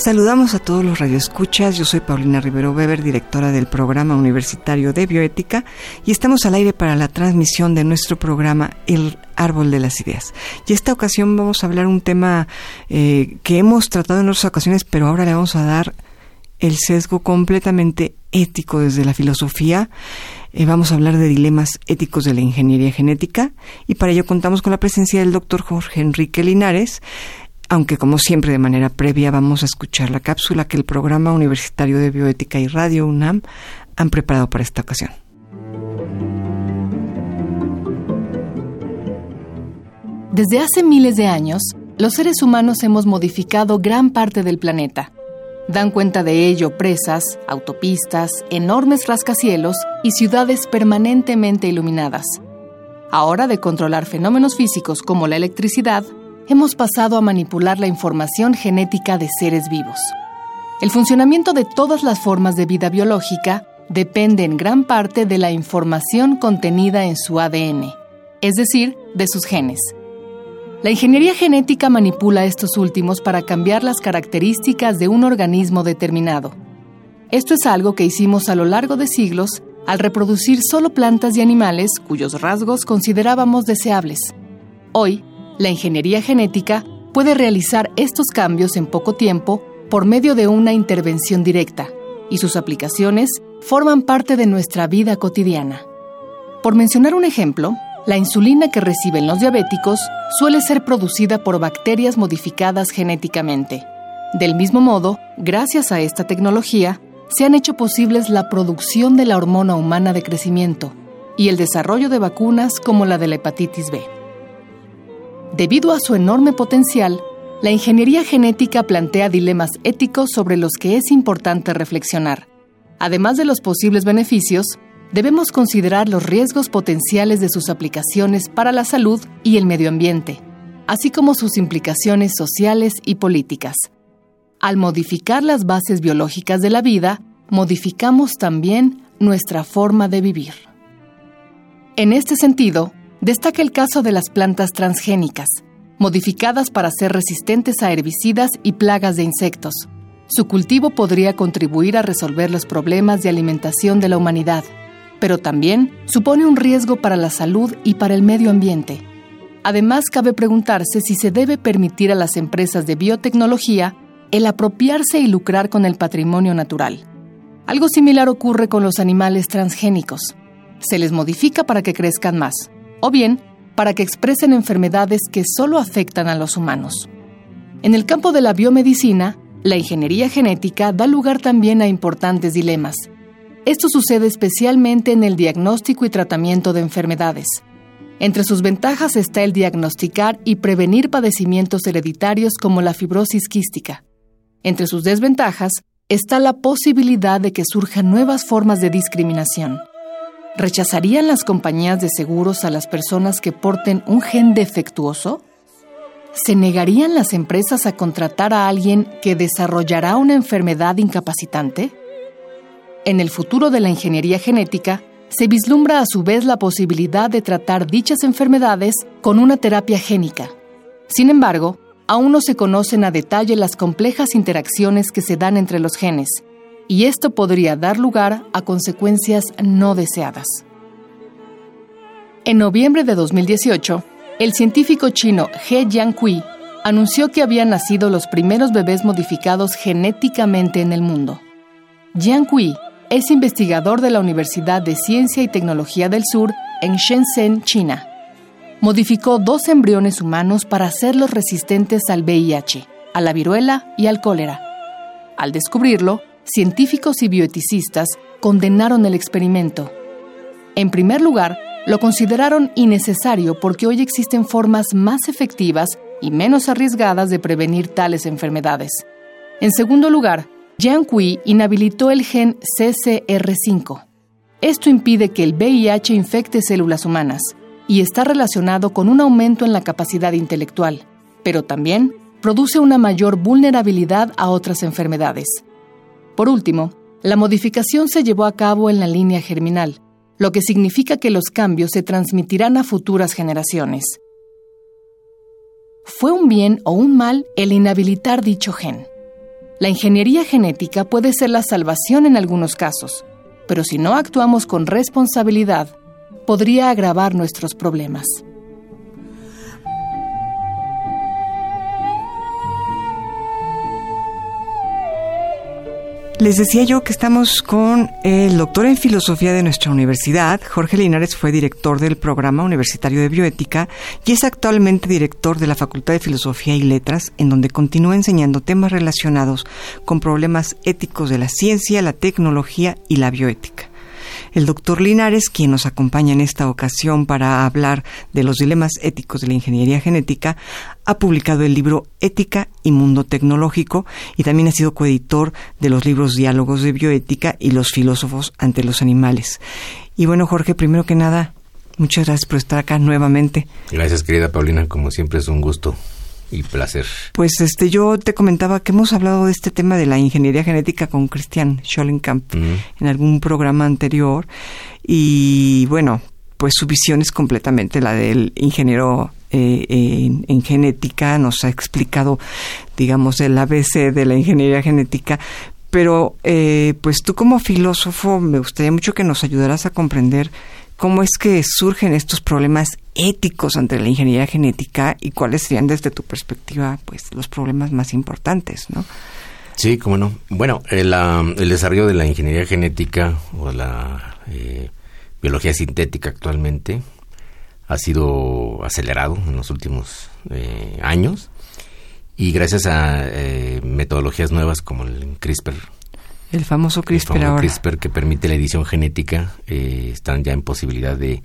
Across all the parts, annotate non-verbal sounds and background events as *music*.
Saludamos a todos los radioescuchas. Yo soy Paulina Rivero Weber, directora del Programa Universitario de Bioética, y estamos al aire para la transmisión de nuestro programa El Árbol de las Ideas. Y esta ocasión vamos a hablar un tema eh, que hemos tratado en otras ocasiones, pero ahora le vamos a dar el sesgo completamente ético desde la filosofía. Eh, vamos a hablar de dilemas éticos de la ingeniería genética y para ello contamos con la presencia del doctor Jorge Enrique Linares, aunque como siempre de manera previa vamos a escuchar la cápsula que el Programa Universitario de Bioética y Radio UNAM han preparado para esta ocasión. Desde hace miles de años, los seres humanos hemos modificado gran parte del planeta. Dan cuenta de ello presas, autopistas, enormes rascacielos y ciudades permanentemente iluminadas. Ahora de controlar fenómenos físicos como la electricidad, hemos pasado a manipular la información genética de seres vivos. El funcionamiento de todas las formas de vida biológica depende en gran parte de la información contenida en su ADN, es decir, de sus genes. La ingeniería genética manipula estos últimos para cambiar las características de un organismo determinado. Esto es algo que hicimos a lo largo de siglos al reproducir solo plantas y animales cuyos rasgos considerábamos deseables. Hoy, la ingeniería genética puede realizar estos cambios en poco tiempo por medio de una intervención directa, y sus aplicaciones forman parte de nuestra vida cotidiana. Por mencionar un ejemplo, la insulina que reciben los diabéticos suele ser producida por bacterias modificadas genéticamente. Del mismo modo, gracias a esta tecnología, se han hecho posibles la producción de la hormona humana de crecimiento y el desarrollo de vacunas como la de la hepatitis B. Debido a su enorme potencial, la ingeniería genética plantea dilemas éticos sobre los que es importante reflexionar. Además de los posibles beneficios, debemos considerar los riesgos potenciales de sus aplicaciones para la salud y el medio ambiente, así como sus implicaciones sociales y políticas. Al modificar las bases biológicas de la vida, modificamos también nuestra forma de vivir. En este sentido, destaca el caso de las plantas transgénicas, modificadas para ser resistentes a herbicidas y plagas de insectos. Su cultivo podría contribuir a resolver los problemas de alimentación de la humanidad, pero también supone un riesgo para la salud y para el medio ambiente. Además, cabe preguntarse si se debe permitir a las empresas de biotecnología el apropiarse y lucrar con el patrimonio natural. Algo similar ocurre con los animales transgénicos. Se les modifica para que crezcan más, o bien para que expresen enfermedades que solo afectan a los humanos. En el campo de la biomedicina, la ingeniería genética da lugar también a importantes dilemas. Esto sucede especialmente en el diagnóstico y tratamiento de enfermedades. Entre sus ventajas está el diagnosticar y prevenir padecimientos hereditarios como la fibrosis quística. Entre sus desventajas está la posibilidad de que surjan nuevas formas de discriminación. ¿Rechazarían las compañías de seguros a las personas que porten un gen defectuoso? ¿Se negarían las empresas a contratar a alguien que desarrollará una enfermedad incapacitante? En el futuro de la ingeniería genética, se vislumbra a su vez la posibilidad de tratar dichas enfermedades con una terapia génica. Sin embargo, aún no se conocen a detalle las complejas interacciones que se dan entre los genes, y esto podría dar lugar a consecuencias no deseadas. En noviembre de 2018, el científico chino He Jiankui anunció que habían nacido los primeros bebés modificados genéticamente en el mundo. Jiankui es investigador de la Universidad de Ciencia y Tecnología del Sur en Shenzhen, China. Modificó dos embriones humanos para hacerlos resistentes al VIH, a la viruela y al cólera. Al descubrirlo, científicos y bioeticistas condenaron el experimento. En primer lugar, lo consideraron innecesario porque hoy existen formas más efectivas y menos arriesgadas de prevenir tales enfermedades. En segundo lugar, Jiang Kui inhabilitó el gen CCR5. Esto impide que el VIH infecte células humanas y está relacionado con un aumento en la capacidad intelectual, pero también produce una mayor vulnerabilidad a otras enfermedades. Por último, la modificación se llevó a cabo en la línea germinal, lo que significa que los cambios se transmitirán a futuras generaciones. ¿Fue un bien o un mal el inhabilitar dicho gen? La ingeniería genética puede ser la salvación en algunos casos, pero si no actuamos con responsabilidad, podría agravar nuestros problemas. Les decía yo que estamos con el doctor en filosofía de nuestra universidad. Jorge Linares fue director del programa universitario de bioética y es actualmente director de la Facultad de Filosofía y Letras, en donde continúa enseñando temas relacionados con problemas éticos de la ciencia, la tecnología y la bioética. El doctor Linares, quien nos acompaña en esta ocasión para hablar de los dilemas éticos de la ingeniería genética, ha publicado el libro Ética y Mundo Tecnológico y también ha sido coeditor de los libros Diálogos de Bioética y Los filósofos ante los animales. Y bueno, Jorge, primero que nada, muchas gracias por estar acá nuevamente. Gracias, querida Paulina, como siempre es un gusto y placer. Pues este, yo te comentaba que hemos hablado de este tema de la ingeniería genética con Christian Schollenkamp en algún programa anterior y bueno, pues su visión es completamente la del ingeniero eh, en, genética, nos ha explicado, digamos, el ABC de la ingeniería genética, pero eh, pues tú como filósofo me gustaría mucho que nos ayudaras a comprender cómo es que surgen estos problemas éticos ante la ingeniería genética y cuáles serían desde tu perspectiva pues los problemas más importantes, ¿no? Sí, cómo no. Bueno, el, el desarrollo de la ingeniería genética o la eh, biología sintética actualmente ha sido acelerado en los últimos eh, años y gracias a eh, metodologías nuevas como el CRISPR el famoso CRISPR el famoso CRISPR que permite la edición genética eh, están ya en posibilidad de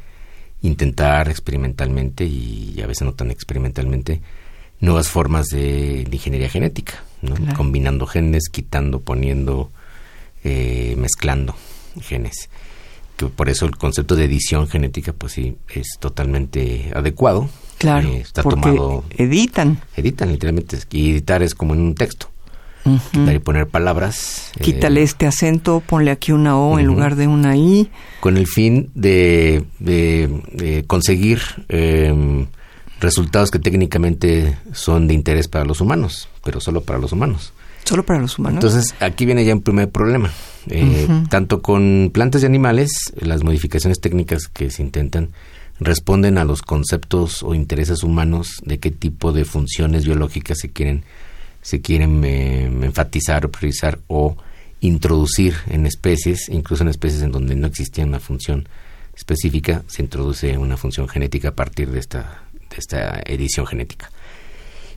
intentar experimentalmente y a veces no tan experimentalmente nuevas formas de, ingeniería genética, combinando genes, quitando, poniendo, eh, mezclando genes. Que por eso el concepto de edición genética, pues sí, es totalmente adecuado. Claro, eh, está tomado. Editan. Editan, literalmente. Y editar es como en un texto y poner palabras. Quítale eh, este acento, ponle aquí una O en lugar de una I. Con el fin de, de, conseguir em, resultados que técnicamente son de interés para los humanos, pero solo para los humanos. Solo para los humanos. Entonces, aquí viene ya un primer problema. Eh, tanto con plantas y animales, las modificaciones técnicas que se intentan responden a los conceptos o intereses humanos de qué tipo de funciones biológicas se quieren se quieren eh, enfatizar o priorizar o introducir en especies, incluso en especies en donde no existía una función específica, se introduce una función genética a partir de esta, de esta edición genética.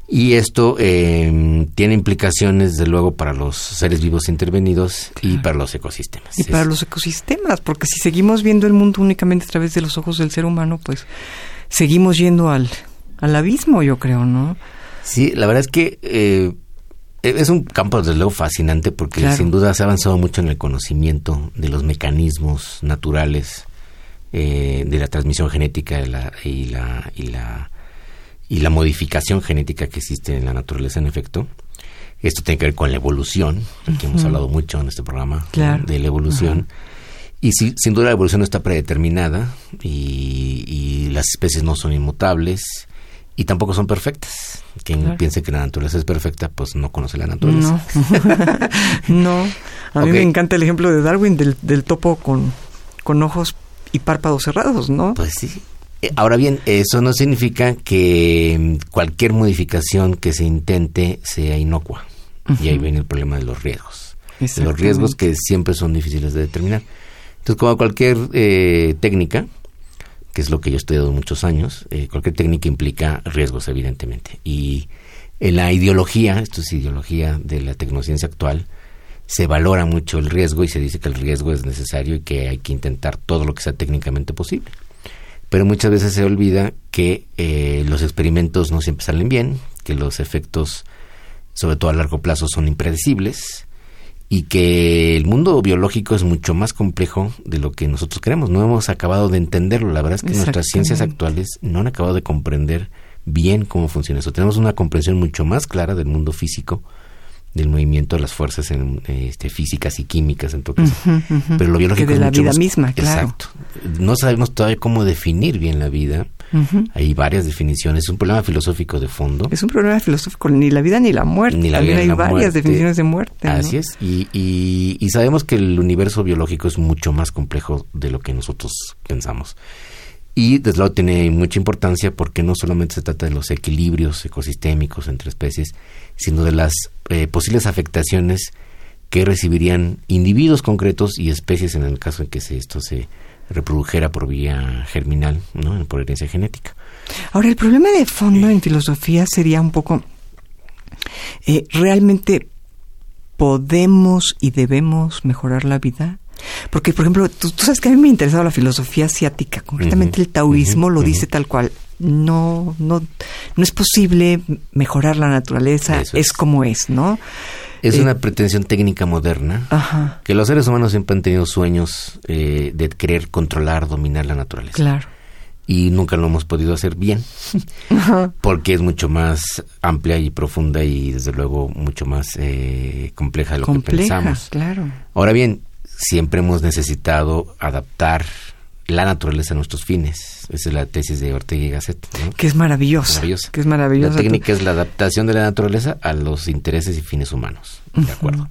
Y esto eh, tiene implicaciones, desde luego, para los seres vivos intervenidos y para los ecosistemas. Y para los ecosistemas, porque si seguimos viendo el mundo únicamente a través de los ojos del ser humano, pues seguimos yendo al, al abismo, yo creo, ¿no? Sí, la verdad es que eh, es un campo desde luego fascinante porque sin duda se ha avanzado mucho en el conocimiento de los mecanismos naturales eh, de la transmisión genética y, la, y, la, y la modificación genética que existe en la naturaleza en efecto. Esto tiene que ver con la evolución, que hemos hablado mucho en este programa de la evolución. Y sí, sin duda la evolución no está predeterminada y, y, las especies no son inmutables y tampoco son perfectas. Quien piense que la naturaleza es perfecta, pues no conoce la naturaleza. No, *laughs* A mí me encanta el ejemplo de Darwin del, del topo con, con ojos y párpados cerrados, ¿no? Pues sí. Eh, ahora bien, eso no significa que mm, cualquier modificación que se intente sea inocua. Y ahí viene el problema de los riesgos. De los riesgos que siempre son difíciles de determinar. Entonces, como cualquier eh, técnica, que es lo que yo he estudiado muchos años, eh, cualquier técnica implica riesgos, evidentemente. Y en la ideología, esto es ideología de la tecnociencia actual, se valora mucho el riesgo y se dice que el riesgo es necesario y que hay que intentar todo lo que sea técnicamente posible. pero muchas veces se olvida que eh, los experimentos no siempre salen bien, que los efectos, sobre todo a largo plazo, son impredecibles y que el mundo biológico es mucho más complejo de lo que nosotros creemos. No hemos acabado de entenderlo. La verdad es que nuestras ciencias actuales no han acabado de comprender bien cómo funciona eso. Tenemos una comprensión mucho más clara del mundo físico, del movimiento de las fuerzas en, este, físicas y químicas, en todo caso. Pero lo biológico que de la vida misma, claro. Exacto. No sabemos todavía cómo definir bien la vida. Hay varias definiciones. Es un problema filosófico de fondo. Es un problema filosófico, ni la vida ni la muerte. Ni la vida, hay varias definiciones de muerte. Así es. Y, y, y sabemos que el universo biológico es mucho más complejo de lo que nosotros pensamos. Y desde luego tiene mucha importancia porque no solamente se trata de los equilibrios ecosistémicos entre especies, sino de las eh, posibles afectaciones que recibirían individuos concretos y especies en el caso de que esto se reprodujera por vía germinal, ¿no? por herencia genética. Ahora, el problema de fondo en filosofía sería un poco, eh, ¿realmente podemos y debemos mejorar la vida? Porque, por ejemplo, tú, sabes que a mí me ha interesado la filosofía asiática, concretamente el taoísmo lo dice tal cual. No, no, no es posible mejorar la naturaleza, es. como es, ¿no? Es eh, una pretensión técnica moderna que los seres humanos siempre han tenido sueños eh, de querer controlar, dominar la naturaleza. Claro. Y nunca lo hemos podido hacer bien, *laughs* porque es mucho más amplia y profunda y desde luego mucho más eh, compleja de lo que pensamos. Claro. Ahora bien, siempre hemos necesitado adaptar la naturaleza a nuestros fines. Esa es la tesis de Ortega y Gasset. Que es maravillosa. Que es maravillosa. La técnica es la adaptación de la naturaleza a los intereses y fines humanos. De acuerdo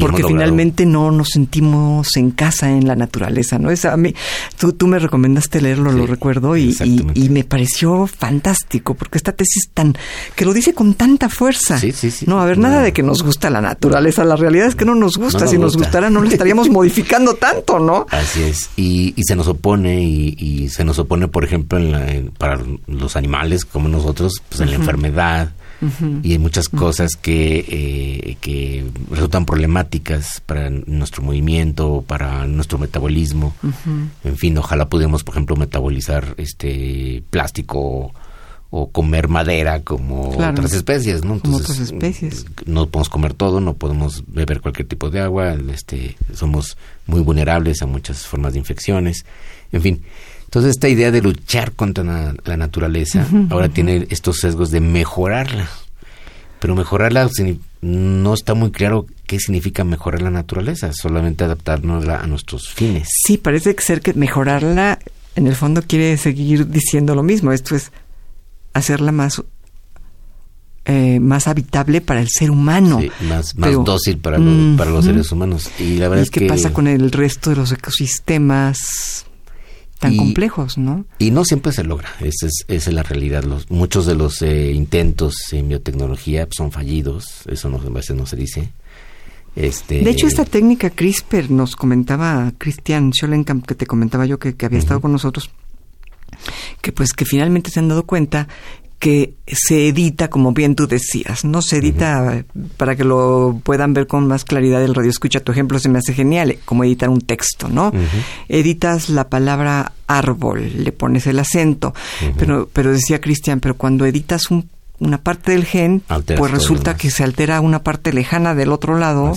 porque finalmente no nos sentimos en casa en la naturaleza, ¿no? Es a mí, tú, tú me recomendaste leerlo, lo recuerdo, y, y, me pareció fantástico, porque esta tesis tan, que lo dice con tanta fuerza. Sí, sí, sí. No, a ver, nada de que nos gusta la naturaleza, la realidad es que no nos gusta, si nos gustara no lo estaríamos *laughs* modificando tanto, ¿no? Así es, y, y se nos opone, y, se nos opone, por ejemplo, en para los animales como nosotros, pues en la enfermedad, y hay muchas cosas que, eh, que resultan problemáticas para nuestro movimiento, para nuestro metabolismo. En fin, ojalá pudiéramos, por ejemplo, metabolizar este plástico o comer madera como otras especies, ¿no? como otras especies. No podemos comer todo, no podemos beber cualquier tipo de agua, este, somos muy vulnerables a muchas formas de infecciones, en fin. Entonces esta idea de luchar contra la, naturaleza ahora tiene estos sesgos de mejorarla. Pero mejorarla no está muy claro qué significa mejorar la naturaleza, solamente adaptarnos a nuestros fines. Sí, parece ser que mejorarla en el fondo quiere seguir diciendo lo mismo. Esto es hacerla más eh, más habitable para el ser humano. más, más dócil para, para los seres humanos. Y la verdad es qué que... pasa con el resto de los ecosistemas? Tan complejos, ¿no? Y no siempre se logra, esa es, esa es la realidad. Los, muchos de los eh, intentos en biotecnología son fallidos, eso no, a veces no se dice. Este... De hecho, esta técnica CRISPR nos comentaba Christian Schollenkamp, que te comentaba yo que, había estado con nosotros, que pues que finalmente se han dado cuenta que se edita, como bien tú decías, no se edita para que lo puedan ver con más claridad el radio escucha. Tu ejemplo se me hace genial, como editar un texto, ¿no? Editas la palabra árbol, le pones el acento, pero, pero decía Cristian, pero cuando editas un una parte del gen, pues resulta que se altera una parte lejana del otro lado,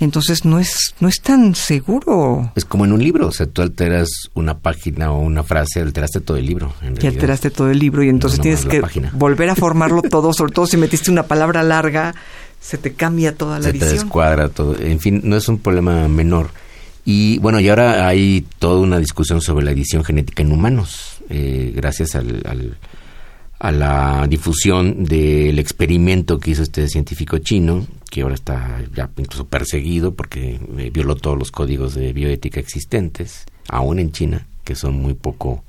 entonces no es no es tan seguro. Es como en un libro, o sea, tú alteras una página o una frase, alteraste todo el libro. y alteraste todo el libro y entonces tienes que volver a *laughs* formarlo todo, sobre todo si metiste una palabra larga, se te cambia toda la edición. Se te descuadra todo, en fin, no es un problema menor. Y bueno, y ahora hay toda una discusión sobre la edición genética en humanos, eh, gracias al a la difusión del experimento que hizo este científico chino, que ahora está ya incluso perseguido porque eh, violó todos los códigos de bioética existentes, aún en China, que son muy poco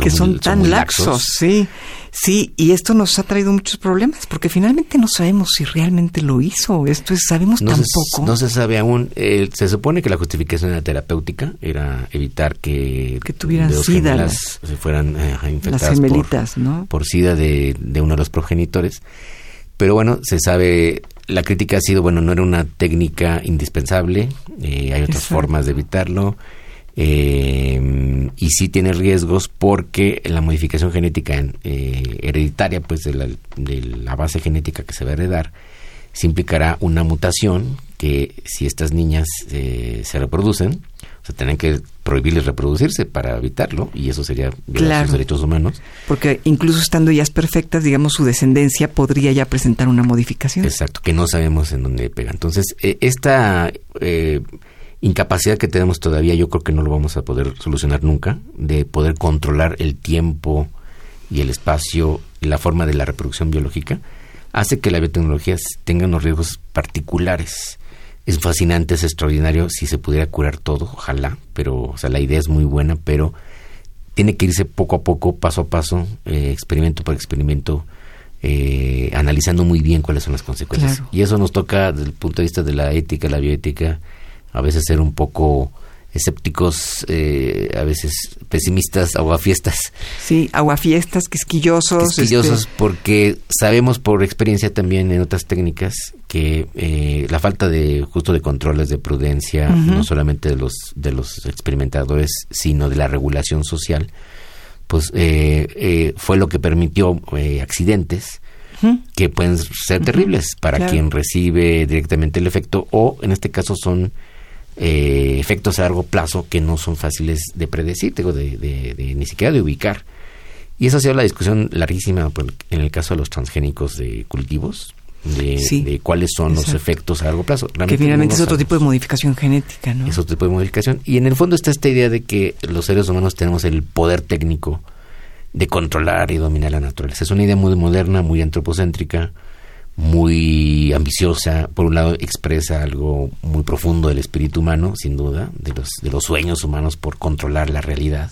que son, tan laxos. sí, sí, y esto nos ha traído muchos problemas, porque finalmente no sabemos si realmente lo hizo, esto es, sabemos no tan poco. No se sabe aún, eh, se supone que la justificación era terapéutica, era evitar que, que tuvieran sida las, se fueran eh, infectadas gemelitas, por, ¿no? por sida de, de uno de los progenitores, pero bueno, se sabe la crítica ha sido, bueno, no era una técnica indispensable, eh, hay otras formas de evitarlo, Eh, y sí tiene riesgos porque la modificación genética eh, hereditaria, pues de la, de la base genética que se va a heredar, se implicará una mutación que si estas niñas eh, se reproducen, o sea, tienen que prohibirles reproducirse para evitarlo y eso sería violar sus derechos humanos. Porque incluso estando ellas perfectas, digamos, su descendencia podría ya presentar una modificación. Exacto, que no sabemos en dónde pega. Entonces, esta incapacidad que tenemos todavía, yo creo que no lo vamos a poder solucionar nunca, de poder controlar el tiempo y el espacio y la forma de la reproducción biológica, hace que la biotecnología tenga unos riesgos particulares. Es fascinante, es extraordinario si se pudiera curar todo, ojalá, pero o sea, la idea es muy buena, pero tiene que irse poco a poco, paso a paso, eh, experimento por experimento, eh, analizando muy bien cuáles son las consecuencias. Y eso nos toca desde el punto de vista de la ética, la bioética, a veces ser un poco escépticos, eh, a veces pesimistas, aguafiestas. Sí, aguafiestas, quisquillosos. Quisquillosos este porque sabemos por experiencia también en otras técnicas que eh, la falta de justo de controles de prudencia, no solamente de los, de los experimentadores, sino de la regulación social, pues eh, fue lo que permitió accidentes que pueden ser terribles para quien recibe directamente el efecto o en este caso son eh, efectos a largo plazo que no son fáciles de predecir, digo, de, ni siquiera de ubicar. Y esa ha sido la discusión larguísima en el caso de los transgénicos de cultivos, de, cuáles son los efectos a largo plazo. que finalmente es otro tipo de modificación genética, ¿no? Es otro tipo de modificación. Y en el fondo está esta idea de que los seres humanos tenemos el poder técnico de controlar y dominar la naturaleza. Es una idea muy moderna, muy antropocéntrica, muy ambiciosa. Por un lado, expresa algo muy profundo del espíritu humano, sin duda, de los, de los sueños humanos por controlar la realidad.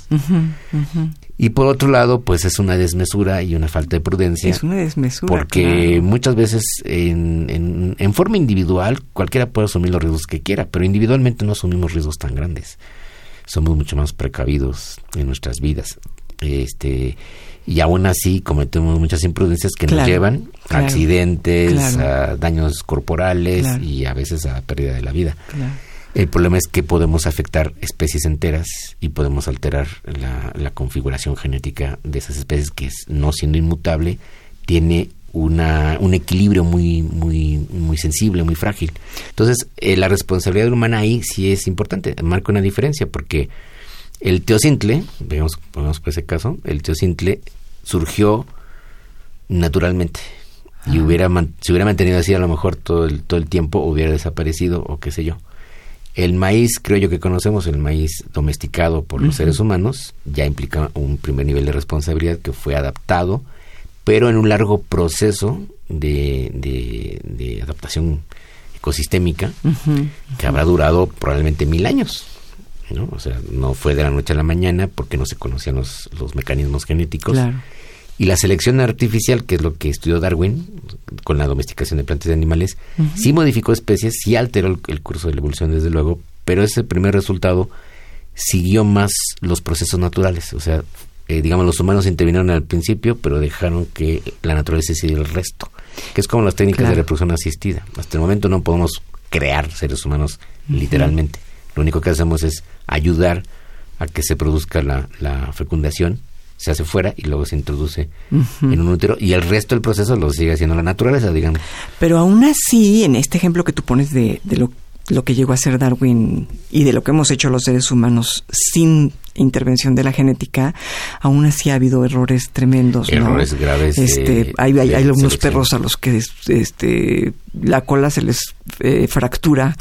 Y por otro lado, pues es una desmesura y una falta de prudencia. Es una desmesura. Porque muchas veces en, en, en, forma individual cualquiera puede asumir los riesgos que quiera, pero individualmente no asumimos riesgos tan grandes. Somos mucho más precavidos en nuestras vidas. Este, y aún así cometemos muchas imprudencias que nos llevan a accidentes, a daños corporales y a veces a pérdida de la vida. El problema es que podemos afectar especies enteras y podemos alterar la, configuración genética de esas especies que no siendo inmutable tiene una, un equilibrio muy muy muy sensible, muy frágil. Entonces, eh, la responsabilidad humana ahí sí es importante, marca una diferencia porque el teocintle, veamos, por ese caso, el teocintle surgió naturalmente y hubiera si hubiera mantenido así a lo mejor todo el, todo el tiempo hubiera desaparecido o qué sé yo. El maíz, creo yo que conocemos, el maíz domesticado por los seres humanos, ya implica un primer nivel de responsabilidad que fue adaptado, pero en un largo proceso de, de, adaptación ecosistémica que habrá durado probablemente mil años. ¿No? O sea, no fue de la noche a la mañana porque no se conocían los, los mecanismos genéticos. Y la selección artificial, que es lo que estudió Darwin con la domesticación de plantas y animales, sí modificó especies, sí alteró el, curso de la evolución, desde luego, pero ese primer resultado siguió más los procesos naturales. O sea, eh, digamos, los humanos intervinieron al principio, pero dejaron que la naturaleza hiciera el resto, que es como las técnicas de reproducción asistida. Hasta el momento no podemos crear seres humanos literalmente. Lo único que hacemos es ayudar a que se produzca la, la fecundación, se hace fuera y luego se introduce en un útero y el resto del proceso lo sigue haciendo la naturaleza, digamos. Pero aún así, en este ejemplo que tú pones de, de lo, lo que llegó a ser Darwin y de lo que hemos hecho los seres humanos sin intervención de la genética, aún así ha habido errores tremendos. Errores graves. Este, hay, hay, hay unos perros a los que este, la cola se les eh, fractura.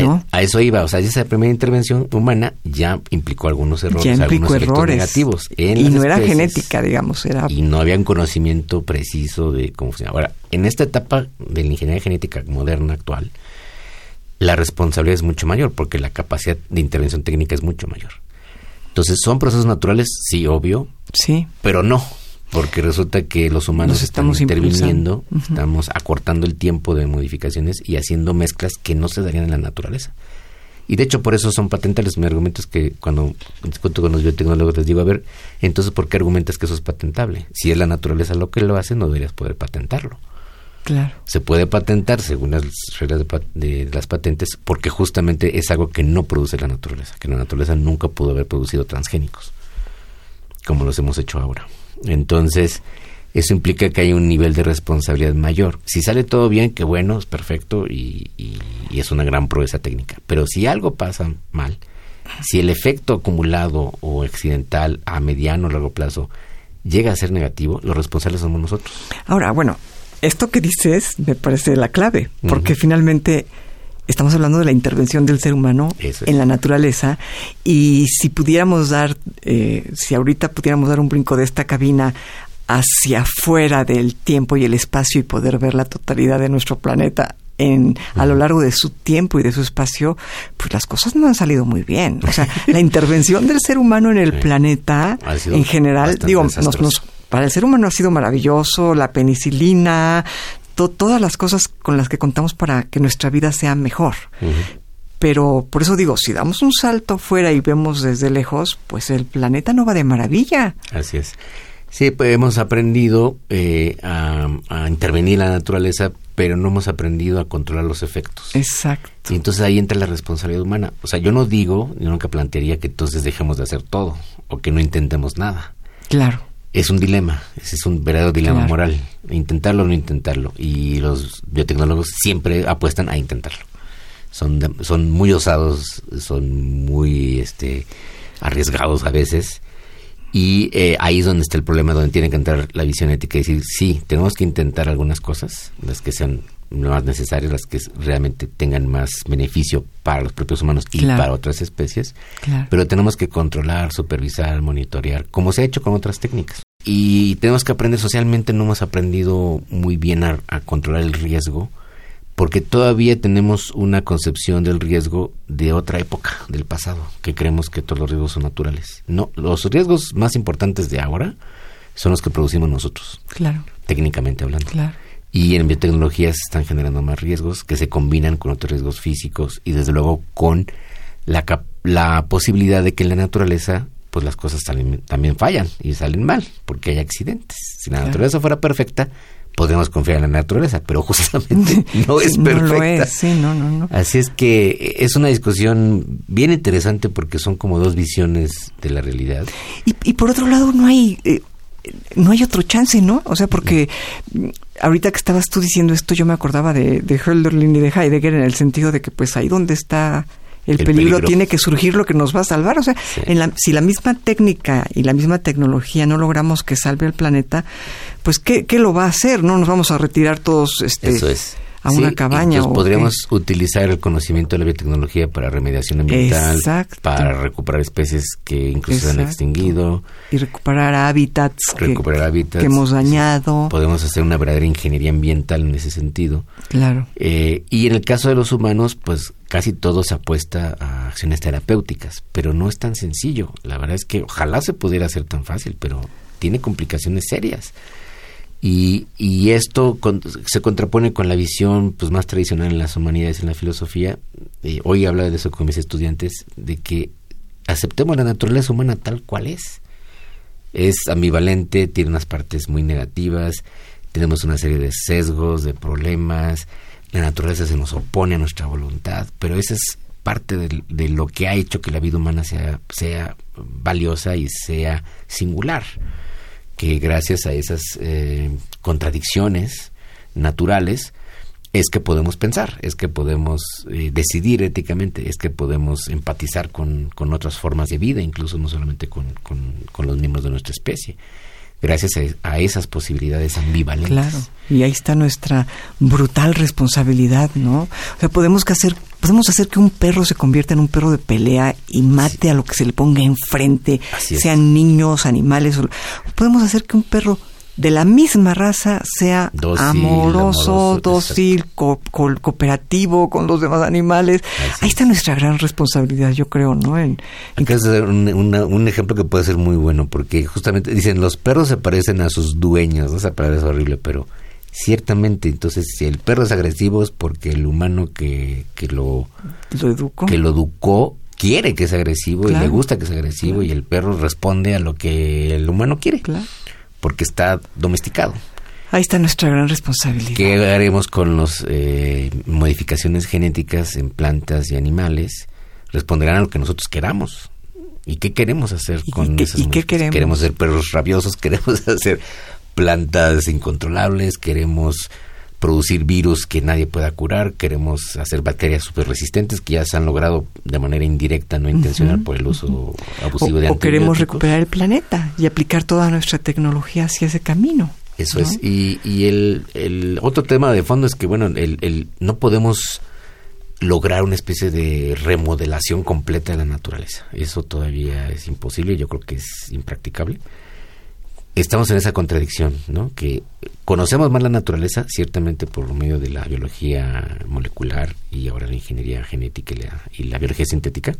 ¿no? A, eso iba, o sea, esa primera intervención humana ya implicó algunos errores, ya implicó errores negativos. y no era genética, digamos, era... Y no había un conocimiento preciso de cómo funciona. Ahora, en esta etapa de la ingeniería genética moderna actual, la responsabilidad es mucho mayor porque la capacidad de intervención técnica es mucho mayor. Entonces, ¿son procesos naturales? Sí, obvio. Sí. Pero no, porque resulta que los humanos estamos interviniendo, estamos acortando el tiempo de modificaciones y haciendo mezclas que no se darían en la naturaleza. Y de hecho por eso son patentales. Mi argumento es que cuando discuto con los biotecnólogos les digo, a ver, entonces ¿por qué argumentas que eso es patentable? Si es la naturaleza lo que lo hace, no deberías poder patentarlo. Claro. Se puede patentar según las reglas de, las patentes porque justamente es algo que no produce la naturaleza, que la naturaleza nunca pudo haber producido transgénicos, como los hemos hecho ahora. Entonces, eso implica que hay un nivel de responsabilidad mayor. Si sale todo bien, que bueno, es perfecto y, es una gran proeza técnica. Pero si algo pasa mal, si el efecto acumulado o accidental a mediano o largo plazo llega a ser negativo, los responsables somos nosotros. Ahora, bueno, esto que dices me parece la clave, porque finalmente estamos hablando de la intervención del ser humano en la naturaleza y si pudiéramos dar, eh, si ahorita pudiéramos dar un brinco de esta cabina hacia afuera del tiempo y el espacio y poder ver la totalidad de nuestro planeta en, a lo largo de su tiempo y de su espacio, pues las cosas no han salido muy bien. O sea, *laughs* la intervención del ser humano en el planeta, en general, digo, nos, para el ser humano ha sido maravilloso, la penicilina, todas las cosas con las que contamos para que nuestra vida sea mejor. Pero por eso digo, si damos un salto fuera y vemos desde lejos, pues el planeta no va de maravilla. Así es. Sí, pues hemos aprendido eh, a, intervenir la naturaleza, pero no hemos aprendido a controlar los efectos. Exacto. Y entonces ahí entra la responsabilidad humana. O sea, yo no digo, yo nunca plantearía que entonces dejemos de hacer todo o que no intentemos nada. Claro. Es un dilema, ese es un verdadero dilema moral, intentarlo o no intentarlo. Y los biotecnólogos siempre apuestan a intentarlo. Son, son muy osados, son muy este, arriesgados a veces y eh, ahí es donde está el problema, donde tiene que entrar la visión ética y decir, sí, tenemos que intentar algunas cosas, las que sean más necesarias, las que realmente tengan más beneficio para los propios humanos y para otras especies, pero tenemos que controlar, supervisar, monitorear, como se ha hecho con otras técnicas. Y tenemos que aprender socialmente, no hemos aprendido muy bien a controlar el riesgo porque todavía tenemos una concepción del riesgo de otra época, del pasado, que creemos que todos los riesgos son naturales. No, los riesgos más importantes de ahora son los que producimos nosotros. Claro. Técnicamente hablando. Claro. Y en biotecnología se están generando más riesgos que se combinan con otros riesgos físicos y desde luego con la, la posibilidad de que en la naturaleza pues las cosas también fallan y salen mal porque hay accidentes. Si la naturaleza fuera perfecta, podemos confiar en la naturaleza, pero justamente *laughs* no es perfecta. Así es que es una discusión bien interesante porque son como dos visiones de la realidad. Y, por otro lado, no hay... Eh, no hay otro chance, ¿no? O sea, porque ahorita que estabas tú diciendo esto, yo me acordaba de, de Hölderlin y de Heidegger en el sentido de que pues ahí donde está el, peligro, tiene que surgir lo que nos va a salvar. O sea, en la, si la misma técnica y la misma tecnología no logramos que salve el planeta, pues ¿qué, qué lo va a hacer? No nos vamos a retirar todos este, a una cabaña. Pues podríamos utilizar el conocimiento de la biotecnología para remediación ambiental, para recuperar especies que incluso se han extinguido. Y recuperar hábitats, recuperar hábitats que hemos dañado. Podemos hacer una verdadera ingeniería ambiental en ese sentido. Claro. Eh, y en el caso de los humanos, pues casi todo se apuesta a acciones terapéuticas, pero no es tan sencillo. La verdad es que ojalá se pudiera hacer tan fácil, pero tiene complicaciones serias. Y, y esto se contrapone con la visión pues más tradicional en las humanidades en la filosofía. Eh, hoy hablo de eso con mis estudiantes, de que aceptemos la naturaleza humana tal cual es. Es ambivalente, tiene unas partes muy negativas, tenemos una serie de sesgos, de problemas, la naturaleza se nos opone a nuestra voluntad, pero esa es parte de, de lo que ha hecho que la vida humana sea, sea valiosa y sea singular que gracias a esas eh, contradicciones naturales es que podemos pensar, es que podemos eh, decidir éticamente, es que podemos empatizar con, con, otras formas de vida, incluso no solamente con, con los miembros de nuestra especie gracias a, esas posibilidades ambivalentes. Claro, y ahí está nuestra brutal responsabilidad, ¿no? O sea, podemos hacer podemos hacer que un perro se convierta en un perro de pelea y mate a lo que se le ponga enfrente, sean niños, animales, podemos hacer que un perro de la misma raza sea amoroso, dócil, cooperativo con los demás animales. Ahí está nuestra gran responsabilidad, yo creo, ¿no? En, un, un, ejemplo que puede ser muy bueno, porque justamente dicen, los perros se parecen a sus dueños, ¿no? esa palabra es horrible, pero ciertamente, entonces, si el perro es agresivo es porque el humano que, que lo, educó. que lo educó quiere que sea agresivo y le gusta que sea agresivo y el perro responde a lo que el humano quiere. Claro porque está domesticado. Ahí está nuestra gran responsabilidad. ¿Qué haremos con las eh, modificaciones genéticas en plantas y animales? Responderán a lo que nosotros queramos. ¿Y qué queremos hacer con qué, esas ¿y qué queremos? Queremos ser perros rabiosos, *laughs* queremos hacer plantas incontrolables, queremos producir virus que nadie pueda curar, queremos hacer bacterias súper resistentes que ya se han logrado de manera indirecta, no intencional, por el uso abusivo de antibióticos. O queremos recuperar el planeta y aplicar toda nuestra tecnología hacia ese camino. Eso es. Y, y el, el, otro tema de fondo es que, bueno, el, el, no podemos lograr una especie de remodelación completa de la naturaleza. Eso todavía es imposible, yo creo que es impracticable estamos en esa contradicción, ¿no? Que conocemos más la naturaleza, ciertamente por medio de la biología molecular y ahora la ingeniería genética y la, biología sintética,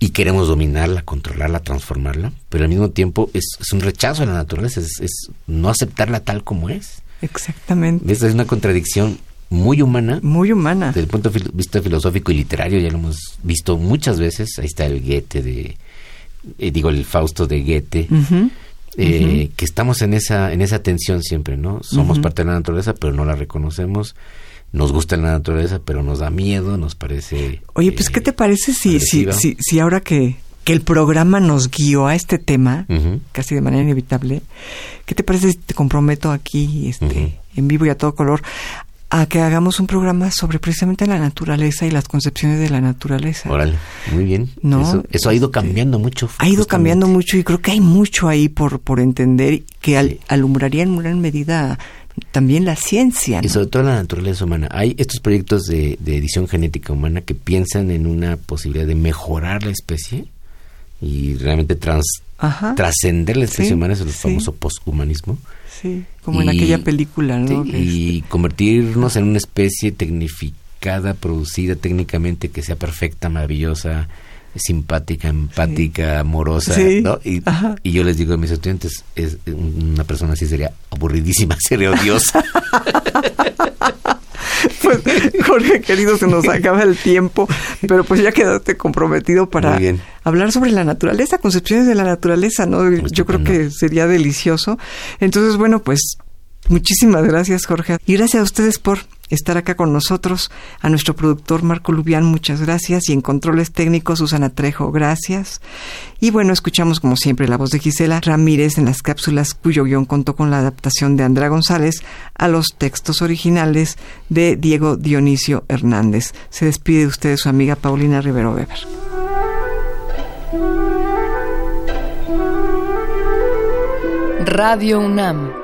y queremos dominarla, controlarla, transformarla, pero al mismo tiempo es, un rechazo a la naturaleza, es, no aceptarla tal como es. Exactamente. Esa es una contradicción muy humana. Muy humana. Desde el punto de vista filosófico y literario, ya lo hemos visto muchas veces. Ahí está el Goethe de, eh, digo, el Fausto de Goethe. Eh, que estamos en esa en esa tensión siempre, ¿no? Somos parte de la naturaleza, pero no la reconocemos. Nos gusta la naturaleza, pero nos da miedo, nos parece. Oye, pues, ¿qué te parece si, si, si, si, ahora que, que el programa nos guió a este tema, casi de manera inevitable, ¿qué te parece si te comprometo aquí, este, en vivo y a todo color, a que hagamos un programa sobre precisamente la naturaleza y las concepciones de la naturaleza. Órale, muy bien. ¿No? Eso, ha ido cambiando mucho. Ha ido cambiando mucho y creo que hay mucho ahí por, por entender que alumbraría en gran medida también la ciencia. Y sobre todo la naturaleza humana. Hay estos proyectos de, edición genética humana que piensan en una posibilidad de mejorar la especie y realmente trascender la especie humana, es el famoso posthumanismo como en aquella película, ¿no? y convertirnos en una especie tecnificada, producida técnicamente, que sea perfecta, maravillosa, simpática, empática, amorosa, ¿no? Y, y, yo les digo a mis estudiantes, es una persona así sería aburridísima, *laughs* sería odiosa. *laughs* *laughs* pues, Jorge, querido, se nos acaba el tiempo, pero pues ya quedaste comprometido para hablar sobre la naturaleza, concepciones de la naturaleza, ¿no? Yo creo que sería delicioso. Entonces, bueno, pues Muchísimas gracias, Jorge. Y gracias a ustedes por estar acá con nosotros. A nuestro productor Marco Lubián, muchas gracias. Y en controles técnicos, Susana Trejo, gracias. Y bueno, escuchamos como siempre la voz de Gisela Ramírez en las cápsulas cuyo guion contó con la adaptación de Andrea González a los textos originales de Diego Dionisio Hernández. Se despide de ustedes su amiga Paulina Rivero Weber. Radio UNAM